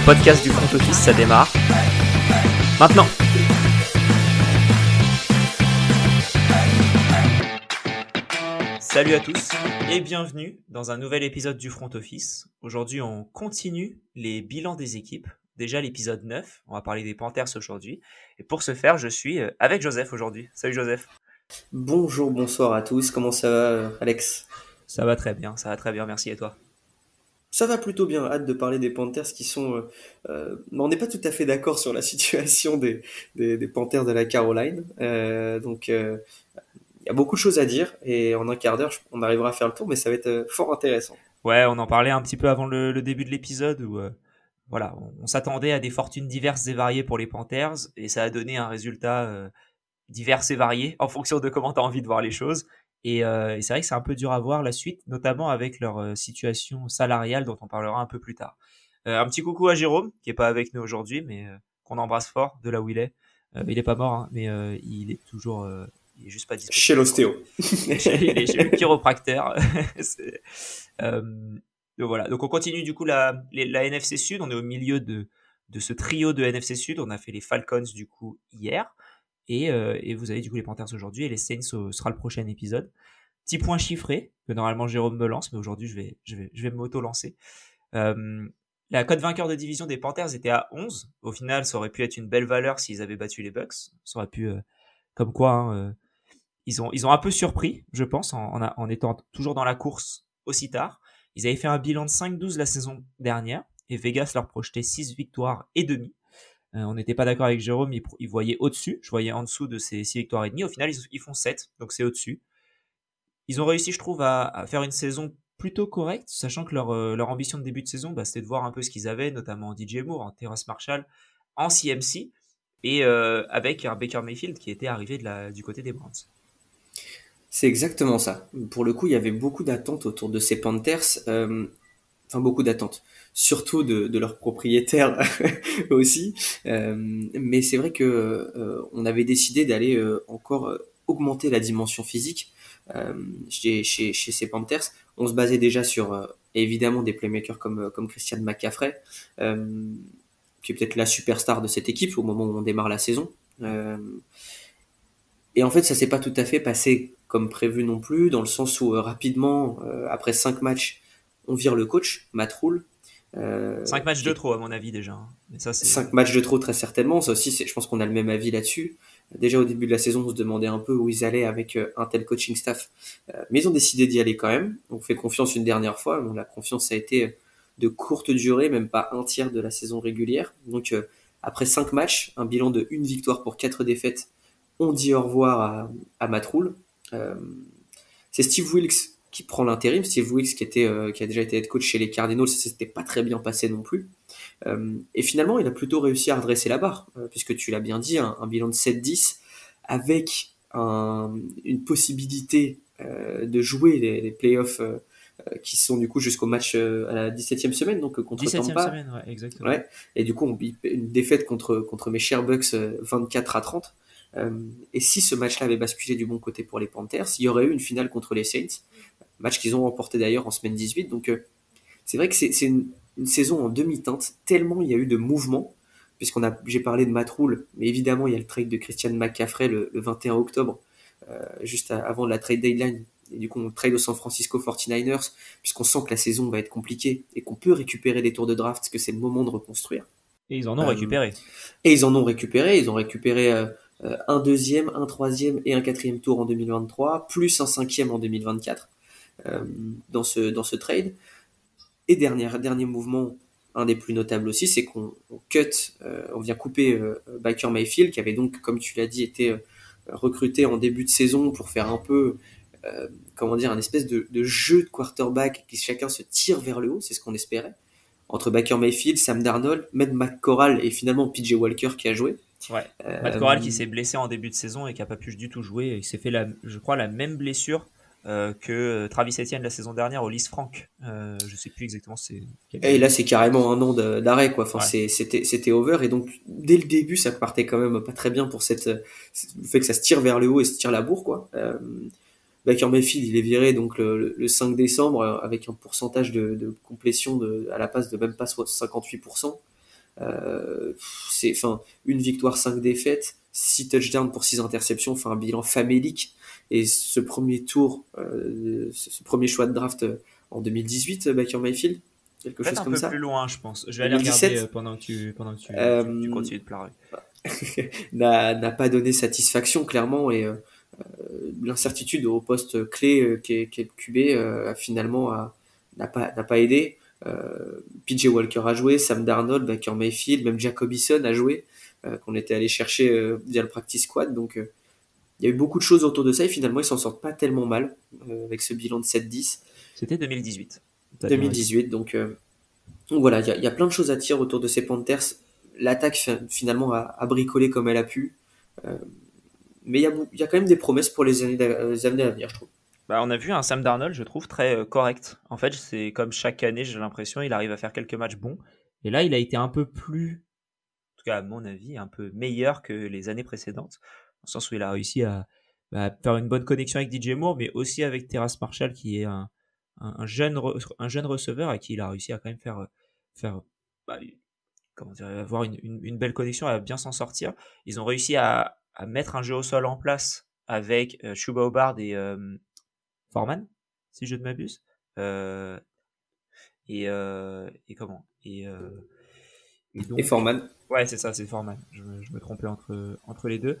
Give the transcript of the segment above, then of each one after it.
le podcast du front office, ça démarre. Maintenant Salut à tous et bienvenue dans un nouvel épisode du front office. Aujourd'hui, on continue les bilans des équipes. Déjà l'épisode 9, on va parler des Panthers aujourd'hui. Et pour ce faire, je suis euh, avec Joseph aujourd'hui. Salut Joseph. Bonjour, bonsoir à tous. Comment ça va, Alex? Ça va très bien, ça va très bien, merci. Et toi? Ça va plutôt bien. Hâte de parler des Panthers qui sont. Euh, euh, on n'est pas tout à fait d'accord sur la situation des, des, Panthers de la Caroline. Euh, donc, il y a beaucoup de choses à dire et en un quart d'heure, on arrivera à faire le tour, mais ça va être fort intéressant. Ouais, on en parlait un petit peu avant le, début de l'épisode où voilà, on, s'attendait à des fortunes diverses et variées pour les Panthers et ça a donné un résultat divers et varié en fonction de comment tu as envie de voir les choses. Euh, et, c'est vrai que c'est un peu dur à voir la suite, notamment avec leur euh, situation salariale dont on parlera un peu plus tard. Euh, un petit coucou à Jérôme, qui est pas avec nous aujourd'hui, mais qu'on embrasse fort de là où il est. il est pas mort, hein, mais il est toujours, il est juste pas disponible. Chez l'ostéo. est chez le chiropracteur. donc voilà. Donc on continue du coup la, la NFC Sud. On est au milieu de, de ce trio de NFC Sud. On a fait les Falcons du coup hier. Euh, et, vous avez du coup les Panthers aujourd'hui et les Saints sera le prochain épisode. Petit point chiffré que normalement Jérôme me lance, mais aujourd'hui je vais, je vais, je vais m'auto-lancer. Euh, la cote vainqueur de division des Panthers était à 11. Au final, ça aurait pu être une belle valeur s'ils avaient battu les Bucks. Ça aurait pu, euh, comme quoi, hein, ils, ont, ils ont un peu surpris, je pense, en, en, étant toujours dans la course aussi tard. Ils avaient fait un bilan de 5-12 la saison dernière et Vegas leur projetait 6 victoires et demi. Euh, on n'était pas d'accord avec Jérôme, il, voyait au-dessus, je voyais en dessous de ces 6 victoires et demi. Au final, ils, font 7, donc c'est au-dessus. Ils ont réussi, je trouve, à, faire une saison plutôt correcte, sachant que leur, euh, ambition de début de saison, bah, c'était de voir un peu ce qu'ils avaient, notamment en DJ Moore, en Terrace Marshall, en CMC, et euh, avec un Baker Mayfield qui était arrivé du côté des Browns. C'est exactement ça. Pour le coup, il y avait beaucoup d'attentes autour de ces Panthers enfin beaucoup d'attentes, surtout de, de leurs propriétaires aussi. Euh, mais c'est vrai que euh, on avait décidé d'aller euh, encore augmenter la dimension physique chez, chez, chez, ces Panthers. On se basait déjà sur évidemment des playmakers comme, comme Christian McCaffrey, qui est peut-être la superstar de cette équipe au moment où on démarre la saison. et en fait, ça s'est pas tout à fait passé comme prévu non plus, dans le sens où rapidement, après cinq matchs, on vire le coach, Matt. Euh, 5 matchs de trop, à mon avis, déjà. Hein. Mais ça, 5 matchs de trop, très certainement. Ça aussi, je pense qu'on a le même avis là-dessus. Déjà, au début de la saison, on se demandait un peu où ils allaient avec euh, un tel coaching staff. Euh, mais ils ont décidé d'y aller quand même. On fait confiance une dernière fois. la confiance a été de courte durée, même pas un tiers de la saison régulière. Donc, euh, après 5 matchs, un bilan de une victoire pour 4 défaites, on dit au revoir à, à Matt Rule. c'est Steve Wilkes qui prend l'intérim. Steve Wicks, qui, était, euh, qui a déjà été head coach chez les Cardinals, ça s'était pas très bien passé non plus. Euh, et finalement, il a plutôt réussi à redresser la barre, euh, puisque tu l'as bien dit, un, bilan de 7-10 avec une possibilité de jouer les, les playoffs qui sont du coup jusqu'au match à la 17e semaine, donc contre 17e Tampa. semaine, ouais, exactement. Ouais. Et du coup, on, une défaite contre, contre mes chers Bucks 24 à 30. et si ce match-là avait basculé du bon côté pour les Panthers, il y aurait eu une finale contre les Saints match qu'ils ont remporté d'ailleurs en semaine 18. Donc euh, c'est vrai que c'est une, saison en demi-teinte, tellement il y a eu de mouvements, puisqu'on a, j'ai parlé de Matt mais évidemment il y a le trade de Christian McCaffrey le, 21 octobre, euh, juste avant la trade deadline. Et du coup, on trade au San Francisco 49ers, puisqu'on sent que la saison va être compliquée et qu'on peut récupérer des tours de draft, parce que c'est le moment de reconstruire. Et ils en ont récupéré. Et ils en ont récupéré. Ils ont récupéré euh, un deuxième, un troisième et un quatrième tour en 2023, plus un cinquième en 2024. Euh, dans, ce, dans ce trade. Et dernier, dernier mouvement, un des plus notables aussi, c'est qu'on cut, euh, on vient couper euh, Baker Mayfield, qui avait donc, comme tu l'as dit, été recruté en début de saison pour faire un peu, comment dire, un espèce de, jeu de quarterback qui chacun se tire vers le haut, c'est ce qu'on espérait. Entre Baker Mayfield, Sam Darnold, Matt McCorral et finalement PJ Walker qui a joué. Ouais. Matt Corral qui s'est blessé en début de saison et qui a pas pu du tout jouer. Il s'est fait, la, je crois, la même blessure euh, que Travis Etienne la saison dernière au Lys Frank. Euh, je sais plus exactement c'est. Et là c'est carrément un an d'arrêt quoi. Enfin c'était c'était over et donc dès le début ça partait quand même pas très bien pour cette le fait que ça se tire vers le haut et se tire la bourre quoi. Euh, Baker Mayfield il est viré donc le, le 5 décembre avec un pourcentage de, de complétion de, à la passe de même pas 58%. c'est, enfin, une victoire, cinq défaites, six touchdowns pour six interceptions, enfin un bilan famélique. Et ce premier tour, ce premier choix de draft en 2018, Baker Mayfield, quelque chose comme ça. Un peu plus loin, je pense. Je vais aller regarder pendant que tu, pendant que tu, tu continues de pleurer. n'a pas donné satisfaction clairement et euh, l'incertitude au poste clé euh, qui est, le QB euh, finalement n'a pas, n'a pas aidé. PJ Walker a joué, Sam Darnold, Baker Mayfield, même Jacobison a joué, qu'on était allé chercher via le practice squad. Donc il y a eu beaucoup de choses autour de ça et finalement ils s'en sortent pas tellement mal avec ce bilan de 7-10. C'était 2018. 2018, donc, voilà, il y, a plein de choses à dire autour de ces Panthers. L'attaque finalement a, bricolé comme elle a pu mais il y, a, quand même des promesses pour les années, à venir, je trouve. Bah, on a vu un Sam Darnold, je trouve, très euh, correct. En fait, c'est comme chaque année, j'ai l'impression, il arrive à faire quelques matchs bons. Et là, il a été un peu plus, en tout cas à mon avis, un peu meilleur que les années précédentes. Dans le sens où il a réussi à, bah, faire une bonne connexion avec DJ Moore, mais aussi avec Terrace Marshall, qui est un, jeune, un jeune receveur et qui il a réussi à quand même faire, faire bah, comment dire, avoir une, une, belle connexion, à bien s'en sortir. Ils ont réussi à, à mettre un jeu au sol en place avec euh, Chuba Hobart et euh, Foreman, si je ne m'abuse. Euh, et, et comment? Et, et, Foreman. Ouais, c'est ça, c'est Foreman. Je, je, me trompais entre, entre les deux.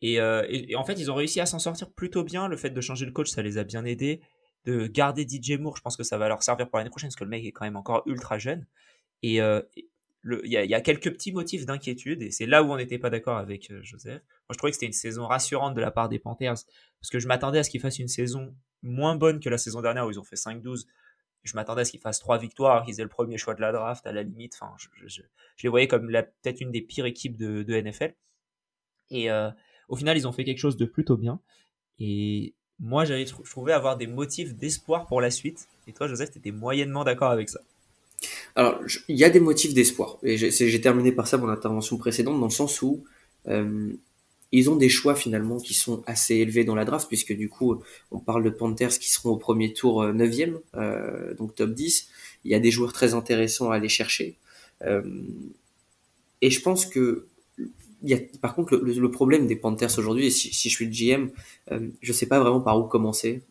Et, et, en fait, ils ont réussi à s'en sortir plutôt bien. Le fait de changer le coach, ça les a bien aidés. De garder DJ Moore, je pense que ça va leur servir pour l'année prochaine, parce que le mec est quand même encore ultra jeune. Et, il y, a quelques petits motifs d'inquiétude et c'est là où on n'était pas d'accord avec euh, Joseph. Moi, je trouvais que c'était une saison rassurante de la part des Panthers parce que je m'attendais à ce qu'ils fassent une saison moins bonne que la saison dernière où ils ont fait 5-12. Je m'attendais à ce qu'ils fassent trois victoires, qu'ils aient le premier choix de la draft à la limite. Enfin, je, les voyais comme peut-être une des pires équipes de, NFL. Et euh, au final, ils ont fait quelque chose de plutôt bien. Et moi, j'avais trouvé avoir des motifs d'espoir pour la suite. Et toi, Joseph, tu étais moyennement d'accord avec ça. Alors, il y a des motifs d'espoir. Et j'ai terminé par ça mon intervention précédente, dans le sens où euh, ils ont des choix finalement qui sont assez élevés dans la draft, puisque du coup, on parle de Panthers qui seront au premier tour 9e, euh, euh, donc top 10. Il y a des joueurs très intéressants à aller chercher. et je pense que y a, par contre, le, problème des Panthers aujourd'hui, si, je suis le GM, je sais pas vraiment par où commencer.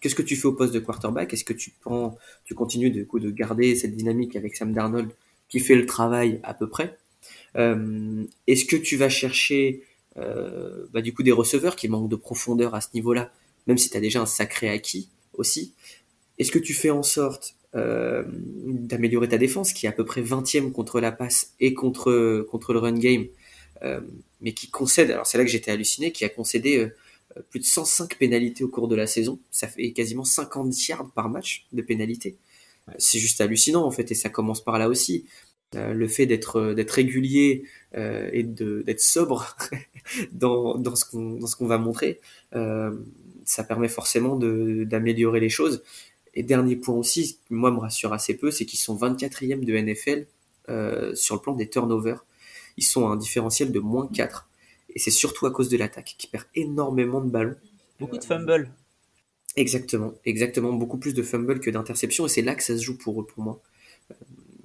Qu'est-ce que tu fais au poste de quarterback? Est-ce que tu prends, tu continues de, garder cette dynamique avec Sam Darnold qui fait le travail à peu près? Euh, Est-ce que tu vas chercher euh, bah, du coup des receveurs qui manquent de profondeur à ce niveau-là, même si tu as déjà un sacré acquis aussi? Est-ce que tu fais en sorte euh, d'améliorer ta défense qui est à peu près 20e contre la passe et contre le run game, mais qui concède, alors c'est là que j'étais halluciné, qui a concédé euh, plus de 105 pénalités au cours de la saison. Ça fait quasiment 50 yards par match de pénalités. C'est juste hallucinant en fait, et ça commence par là aussi. Euh, le fait d'être euh, d'être régulier et d'être sobre dans, dans ce qu'on dans ce qu'on va montrer, ça permet forcément d'améliorer les choses. Et dernier point aussi, moi me rassure assez peu, c'est qu'ils sont 24e de NFL sur le plan des turnovers. Ils sont à un différentiel de moins 4. Et c'est surtout à cause de l'attaque qui perd énormément de ballons. Beaucoup de fumbles. Exactement, exactement. Beaucoup plus de fumbles que d'interceptions. Et c'est là que ça se joue pour, pour moi. Euh,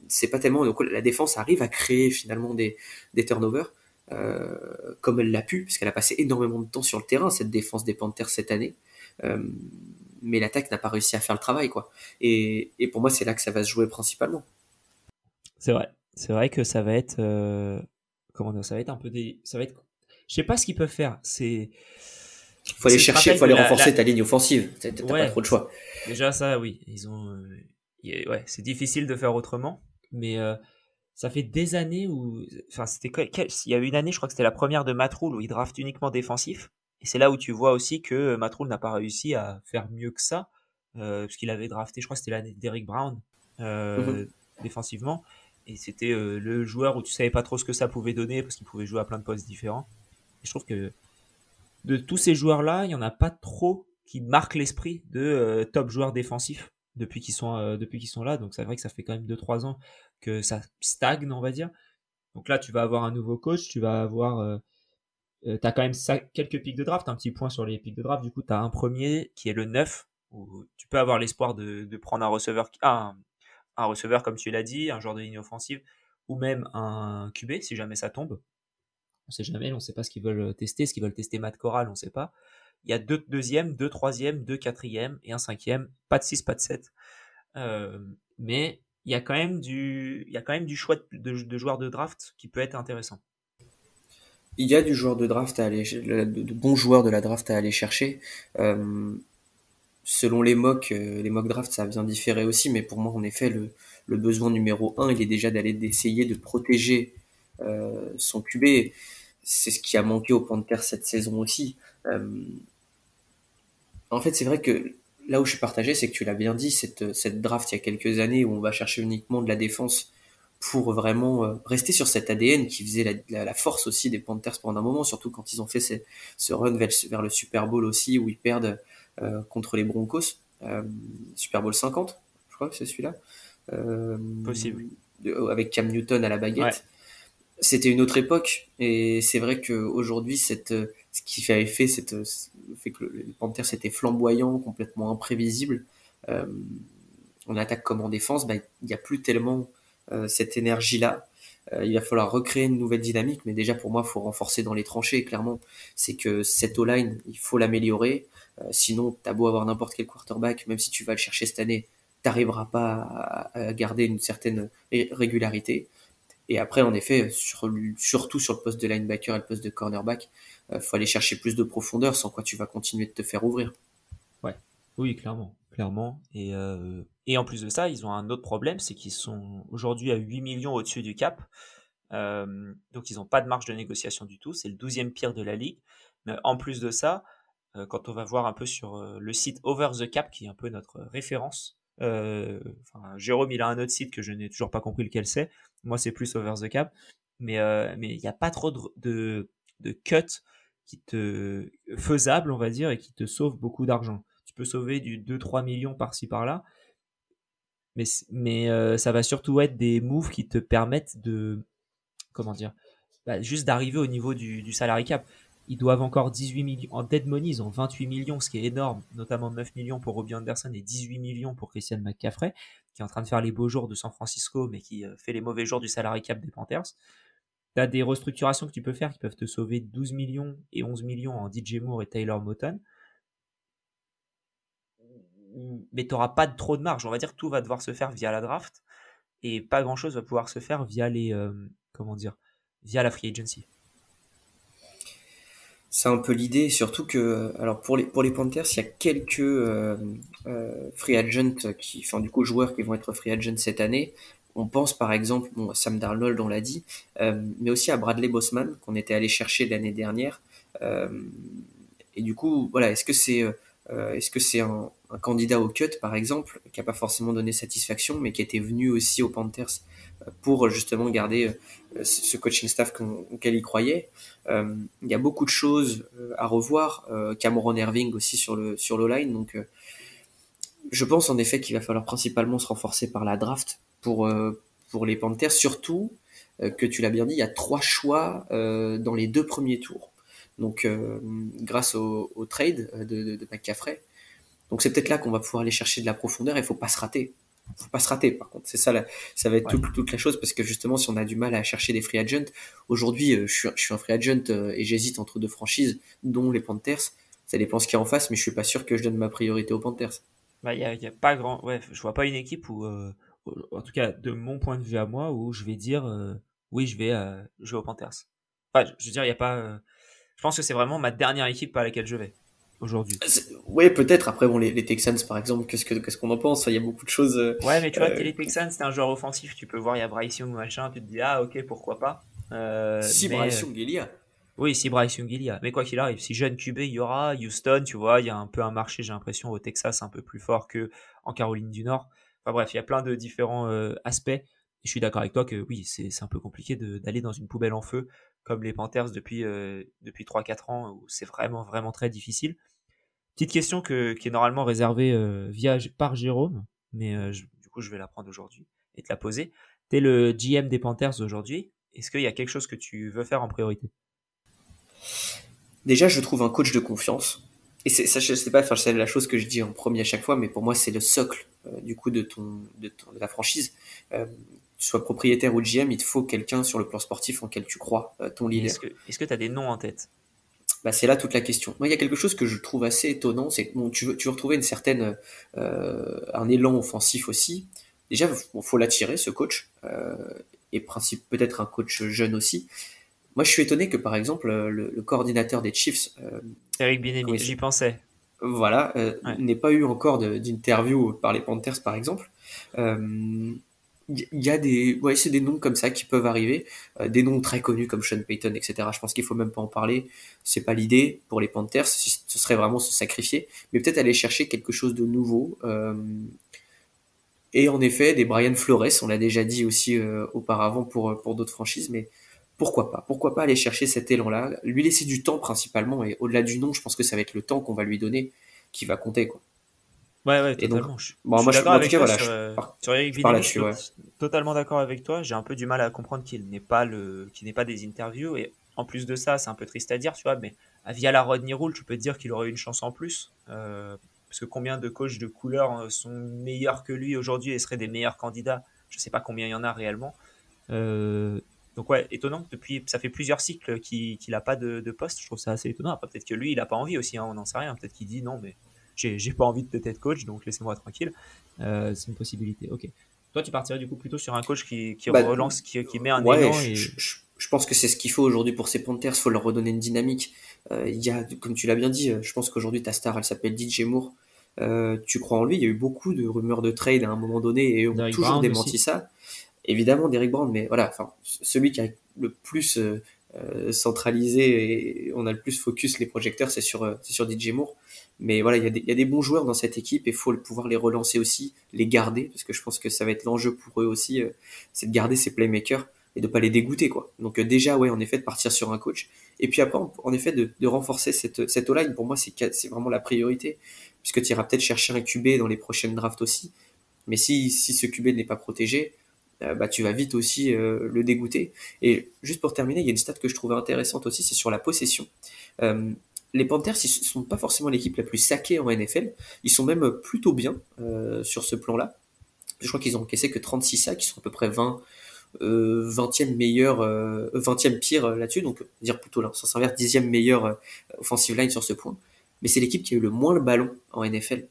c'est pas tellement. Donc, la défense arrive à créer finalement des, des turnovers. Euh, comme elle l'a pu, puisqu'elle a passé énormément de temps sur le terrain, cette défense des Panthers cette année. Euh, mais l'attaque n'a pas réussi à faire le travail, quoi. Et, et pour moi, c'est là que ça va se jouer principalement. C'est vrai. C'est vrai que ça va être. Comment dire Ça va être un peu des. Ça va être je sais pas ce qu'ils peuvent faire. C'est faut aller chercher, il faut aller renforcer ta ligne offensive. T'as pas trop de choix. Déjà ça, oui, ils ont. Euh, ouais, c'est difficile de faire autrement, mais euh, ça fait des années où, enfin, c'était il y a eu une année, je crois que c'était la première de Matroul où il draft uniquement défensif, et c'est là où tu vois aussi que Matroul n'a pas réussi à faire mieux que ça, euh, parce qu'il avait drafté, je crois que c'était l'année d'Eric Brown mhm. défensivement, et c'était le joueur où tu savais pas trop ce que ça pouvait donner parce qu'il pouvait jouer à plein de postes différents je trouve que de tous ces joueurs-là, il n'y en a pas trop qui marquent l'esprit de euh, top joueurs défensifs depuis qu'ils sont, euh, sont là. Donc c'est vrai que ça fait quand même 2-3 ans que ça stagne, on va dire. Donc là, tu vas avoir un nouveau coach, tu vas avoir... Euh, tu as quand même quelques pics de draft, un petit point sur les pics de draft. Du coup, tu as un premier qui est le 9, où tu peux avoir l'espoir de, prendre un receveur, un, un receveur comme tu l'as dit, un joueur de ligne offensive, ou même un QB si jamais ça tombe. On sait jamais, on ne sait pas ce qu'ils veulent tester, ce qu'ils veulent tester Matt Corral, on ne sait pas. Il y a deux deuxièmes, deux troisièmes, deux quatrièmes et un cinquième. Pas de 6, pas de 7. Euh, mais il y a quand même du, il y a quand même du choix de, joueurs de draft qui peut être intéressant. Il y a du joueur de draft à aller, de bons joueurs de la draft à aller chercher. Euh, selon les mocks, euh, les mock drafts, ça vient différer aussi, mais pour moi, en effet, le, besoin numéro un, il est déjà d'aller d'essayer de protéger euh, son QB. C'est ce qui a manqué au Panthers cette saison aussi. Euh, en fait, c'est vrai que là où je suis partagé, c'est que tu l'as bien dit, cette, cette draft il y a quelques années où on va chercher uniquement de la défense pour vraiment rester sur cet ADN qui faisait la, force aussi des Panthers pendant un moment, surtout quand ils ont fait ce, run vers, le Super Bowl aussi, où ils perdent contre les Broncos, euh, Super Bowl 50, je crois que c'est celui-là. Possible. avec Cam Newton à la baguette. C'était une autre époque, et c'est vrai qu'aujourd'hui, cette, ce qui avait fait, cette, le fait que les Panthers étaient flamboyants, complètement imprévisibles, en attaque comme en défense, bah, il n'y a plus tellement euh, cette énergie-là. Euh, il va falloir recréer une nouvelle dynamique, mais déjà pour moi, il faut renforcer dans les tranchées. Clairement, c'est que cette O-line, il faut l'améliorer. Euh, sinon, t'as beau avoir n'importe quel quarterback, même si tu vas le chercher cette année, t'arriveras pas à, garder une certaine régularité. Et après, en effet, sur, surtout sur le poste de linebacker et le poste de cornerback, il faut aller chercher plus de profondeur, sans quoi tu vas continuer de te faire ouvrir. Ouais, oui, clairement clairement. Et, euh, et en plus de ça, ils ont un autre problème, c'est qu'ils sont aujourd'hui à 8 millions au-dessus du cap. Euh, donc ils n'ont pas de marge de négociation du tout. C'est le 12e pire de la ligue. Mais en plus de ça, euh, quand on va voir un peu sur le site Over the Cap, qui est un peu notre référence, Jérôme, il a un autre site que je n'ai toujours pas compris lequel c'est. Moi, c'est plus Over the Cap. Mais il n'y a pas trop de, de, cuts qui te faisable, on va dire, et qui te sauve beaucoup d'argent peux sauver du 2-3 millions par-ci par-là. Mais, mais euh, ça va surtout être des moves qui te permettent de. Comment dire bah, Juste d'arriver au niveau du, du salary cap. Ils doivent encore 18 millions. En dead money, ils ont 28 millions, ce qui est énorme, notamment 9 millions pour Robbie Anderson et 18 millions pour Christian McCaffrey, qui est en train de faire les beaux jours de San Francisco, mais qui euh, fait les mauvais jours du salary cap des Panthers. Tu as des restructurations que tu peux faire qui peuvent te sauver 12 millions et 11 millions en DJ Moore et Taylor Moton mais tu n'auras pas trop de marge. On va dire que tout va devoir se faire via la draft et pas grand chose va pouvoir se faire via les euh, comment dire via la free agency. C'est un peu l'idée, surtout que alors pour les pour les Panthers, il y a quelques euh, euh, free agents qui, du coup joueurs qui vont être free agents cette année. On pense par exemple bon, Sam Darnold, on l'a dit, mais aussi à Bradley Bossman qu'on était allé chercher l'année dernière. et du coup, voilà, est-ce que c'est est-ce que c'est un, un candidat au cut, par exemple, qui n'a pas forcément donné satisfaction, mais qui était venu aussi aux Panthers euh, pour justement garder euh, ce coaching staff auquel il croyait. Euh, il y a beaucoup de choses à revoir. Cameron Irving aussi sur le sur le line. Donc, je pense en effet qu'il va falloir principalement se renforcer par la draft pour pour les Panthers, surtout que tu l'as bien dit, il y a trois choix dans les deux premiers tours. Donc, grâce au, trade de, de, de McCaffrey, donc c'est peut-être là qu'on va pouvoir aller chercher de la profondeur et il faut pas se rater. Faut pas se rater par contre. C'est ça, ça va être toute, la chose parce que justement si on a du mal à chercher des free agents, aujourd'hui euh, je, suis, un free agent euh, et j'hésite entre deux franchises, dont les Panthers. Ça dépend ce qu'il y a en face, mais je suis pas sûr que je donne ma priorité aux Panthers. Bah il y a, pas grand, ouais, je vois pas une équipe où, euh, en tout cas de mon point de vue à moi, où je vais dire oui je vais jouer aux Panthers. Enfin, je veux dire il y a pas, je pense que c'est vraiment ma dernière équipe à laquelle je vais aujourd'hui. Oui, peut-être. Après, bon, les, Texans, par exemple, qu'est-ce qu'on ce qu'on en pense? Il y a beaucoup de choses. Euh, ouais, mais tu vois, euh, les Texans, c'est un joueur offensif. Tu peux voir, il y a Bryce Young, machin. Tu te dis, ah, ok, pourquoi pas? Euh, si Bryce Young, il y a. Oui, si Bryce Young, il y a. Mais quoi qu'il arrive, si jeune QB, il y aura. Houston, tu vois, il y a un peu un marché, j'ai l'impression, au Texas, un peu plus fort que en Caroline du Nord. Enfin bref, il y a plein de différents aspects. Je suis d'accord avec toi que oui, c'est un peu compliqué d'aller dans une poubelle en feu comme les Panthers depuis, depuis 3-4 ans, où c'est vraiment, vraiment très difficile. Petite question que, qui est normalement réservée euh, via, par Jérôme, mais euh, du coup je vais la prendre aujourd'hui et te la poser. Tu es le GM des Panthers aujourd'hui. Est-ce qu'il y a quelque chose que tu veux faire en priorité? Déjà, je trouve un coach de confiance. Et ça, je sais pas, c'est la chose que je dis en premier à chaque fois, mais pour moi, c'est le socle euh, du coup de, ton, de la franchise. Tu sois propriétaire ou GM, il te faut quelqu'un sur le plan sportif en quel tu crois, ton leader. Est-ce que tu as des noms en tête? Bah, c'est là toute la question. Moi, il y a quelque chose que je trouve assez étonnant, c'est que tu, veux, tu veux retrouver une certaine, euh, un élan offensif aussi. Déjà, il faut l'attirer, ce coach, euh, et principe peut-être un coach jeune aussi. Moi, je suis étonné que, par exemple, le, coordinateur des Chiefs, euh, Eric Binemi, j'y pensais. Voilà, euh, n'ait pas eu encore d'interview par les Panthers, par exemple. Euh, il y a des ouais c'est des noms comme ça qui peuvent arriver. Euh, des noms très connus comme Sean Payton etc je pense qu'il faut même pas en parler. C'est pas l'idée pour les Panthers. Ce serait vraiment se sacrifier. Mais peut-être aller chercher quelque chose de nouveau. Euh, et en effet des Brian Flores on l'a déjà dit aussi euh, auparavant pour pour d'autres franchises mais pourquoi pas? Pourquoi pas aller chercher cet élan là lui laisser du temps principalement et au-delà du nom je pense que ça va être le temps qu'on va lui donner qui va compter quoi Ouais, ouais, totalement. je, bon, moi, d'accord avec toi sur, euh, Eric je suis totalement d'accord avec toi. J'ai un peu du mal à comprendre qu'il n'est pas le, qu'il n'est pas des interviews. Et en plus de ça, c'est un peu triste à dire, tu vois, mais via la Rodney Rule, tu peux te dire qu'il aurait une chance en plus. Euh, parce que combien de coachs de couleur euh, sont meilleurs que lui aujourd'hui et seraient des meilleurs candidats? Je sais pas combien il y en a réellement. donc ouais, étonnant. Depuis, ça fait plusieurs cycles qu'il n'a pas de, poste. Je trouve ça assez étonnant. Peut-être que lui, il n'a pas envie aussi. Hein, on n'en sait rien. Peut-être qu'il dit non, mais j'ai pas envie de être coach, donc laissez-moi tranquille. Euh, c'est une possibilité. Ok. Toi, tu partirais du coup plutôt sur un coach qui, qui bah, relance, qui, qui, met un élan. Je, je, pense que c'est ce qu'il faut aujourd'hui pour ces Panthers. Il faut leur redonner une dynamique. Euh, il y a, comme tu l'as bien dit, je pense qu'aujourd'hui ta star, elle s'appelle DJ Moore. Euh, tu crois en lui Il y a eu beaucoup de rumeurs de trade à un moment donné et on a toujours démenti ça. Évidemment, Derrick Brown, mais voilà, enfin, celui qui a le plus euh, centralisé et on a le plus focus les projecteurs, c'est sur, sur DJ Moore. Mais voilà, il y, a des, y, a des bons joueurs dans cette équipe et il faut pouvoir les relancer aussi, les garder, parce que je pense que ça va être l'enjeu pour eux aussi, euh, c'est de garder ces playmakers et de pas les dégoûter quoi. Donc déjà ouais en effet de partir sur un coach et puis après en effet de, renforcer cette cette line pour moi c'est vraiment la priorité puisque tu iras peut-être chercher un QB dans les prochaines drafts aussi. Mais si si ce QB n'est pas protégé, euh, bah, tu vas vite aussi euh, le dégoûter. Et juste pour terminer, il y a une stat que je trouvais intéressante aussi, c'est sur la possession. Euh, les Panthers, ils sont pas forcément l'équipe la plus saquée en NFL. Ils sont même plutôt bien sur ce plan-là. Je crois qu'ils ont encaissé que 36 sacs, ils sont à peu près 20, 20e meilleur, 20e pire là-dessus, donc dire plutôt là, ça s'inverse 10e meilleur offensive line sur ce point. Mais c'est l'équipe qui a eu le moins le ballon en NFL,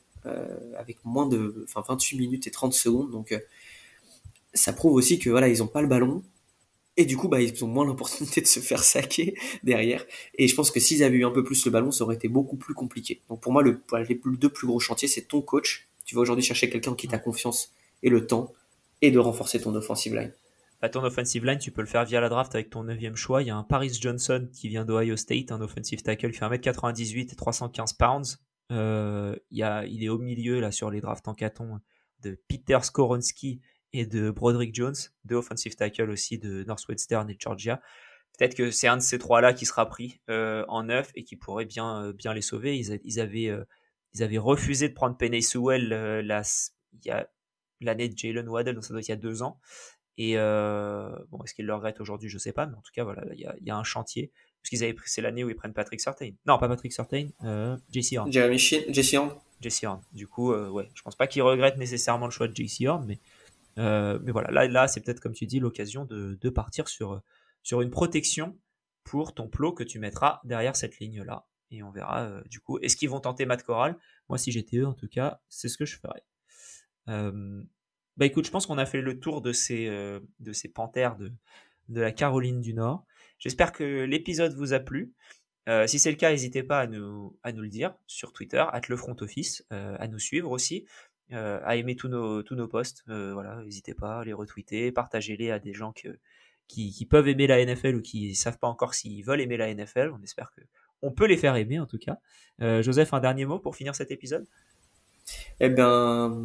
avec moins de, enfin 28 minutes et 30 secondes. Donc ça prouve aussi que voilà, ils ont pas le ballon et du coup bah ils ont moins l'opportunité de se faire saquer derrière et je pense que s'ils avaient eu un peu plus le ballon, ça aurait été beaucoup plus compliqué. Donc pour moi le les deux plus gros chantiers, c'est ton coach, tu vas aujourd'hui chercher quelqu'un qui t'a confiance et le temps et de renforcer ton offensive line. Bah, ton offensive line, tu peux le faire via la draft avec ton neuvième choix. Il y a un Paris Johnson qui vient d'Ohio State, un offensive tackle qui fait 1m98 et 315 pounds. Euh, il, y a, il est au milieu là sur les drafts en caton de Peter Skoronski et de Broderick Jones, deux offensive tackle aussi de Northwestern et Georgia. Peut-être que c'est un de ces trois-là qui sera pris euh, en neuf et qui pourrait bien, euh, bien les sauver. Ils, avaient, euh, ils avaient refusé de prendre Penny Sewell la, il y a l'année de Jalen Waddell, donc ça doit être il y a deux ans. Et bon, est-ce qu'ils le regrettent aujourd'hui? Je sais pas, mais en tout cas, voilà, il y a, il y a un chantier. Parce qu'ils avaient pris, c'est l'année où ils prennent Patrick Surtain. Non, pas Patrick Surtain, JC Horn. Jeremy JC Horn. JC Horn. Du coup, ouais, je pense pas qu'ils regrettent nécessairement le choix de JC Horn, mais euh, mais voilà, là, là c'est peut-être, comme tu dis, l'occasion de, de, partir sur, sur une protection pour ton plot que tu mettras derrière cette ligne-là. Et on verra, euh, du coup, est-ce qu'ils vont tenter Matt Corral? Moi, si j'étais eux, en tout cas, c'est ce que je ferais. Euh, bah écoute, je pense qu'on a fait le tour de ces, de ces panthères de, de la Caroline du Nord. J'espère que l'épisode vous a plu. si c'est le cas, n'hésitez pas à nous, à nous le dire sur Twitter, at le front office, à nous suivre aussi. Euh, à aimer tous nos, tous nos posts. Euh, voilà, n'hésitez pas à les retweeter, partagez-les à des gens qui, qui, peuvent aimer la NFL ou qui ne savent pas encore s'ils veulent aimer la NFL. On espère que on peut les faire aimer en tout cas. Euh, Joseph, un dernier mot pour finir cet épisode? Eh bien,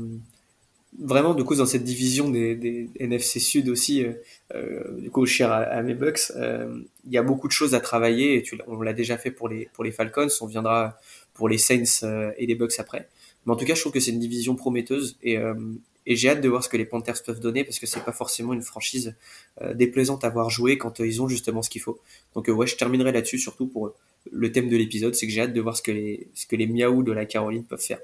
vraiment, du coup, dans cette division des, des NFC Sud aussi, du coup, cher à, mes Bucks, il y a beaucoup de choses à travailler. Et tu, on l'a déjà fait pour les, pour les Falcons, on viendra pour les Saints et les Bucks après. Mais en tout cas, je trouve que c'est une division prometteuse et, euh, et j'ai hâte de voir ce que les Panthers peuvent donner parce que c'est pas forcément une franchise euh, déplaisante à voir jouer quand euh, ils ont justement ce qu'il faut. Donc ouais, je terminerai là-dessus surtout pour le thème de l'épisode, c'est que j'ai hâte de voir ce que les ce Miaou de la Caroline peuvent faire.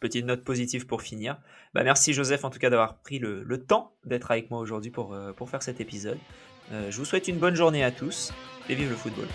Petite note positive pour finir. Bah, merci Joseph en tout cas d'avoir pris le, le temps d'être avec moi aujourd'hui pour, pour faire cet épisode. je vous souhaite une bonne journée à tous et vive le football.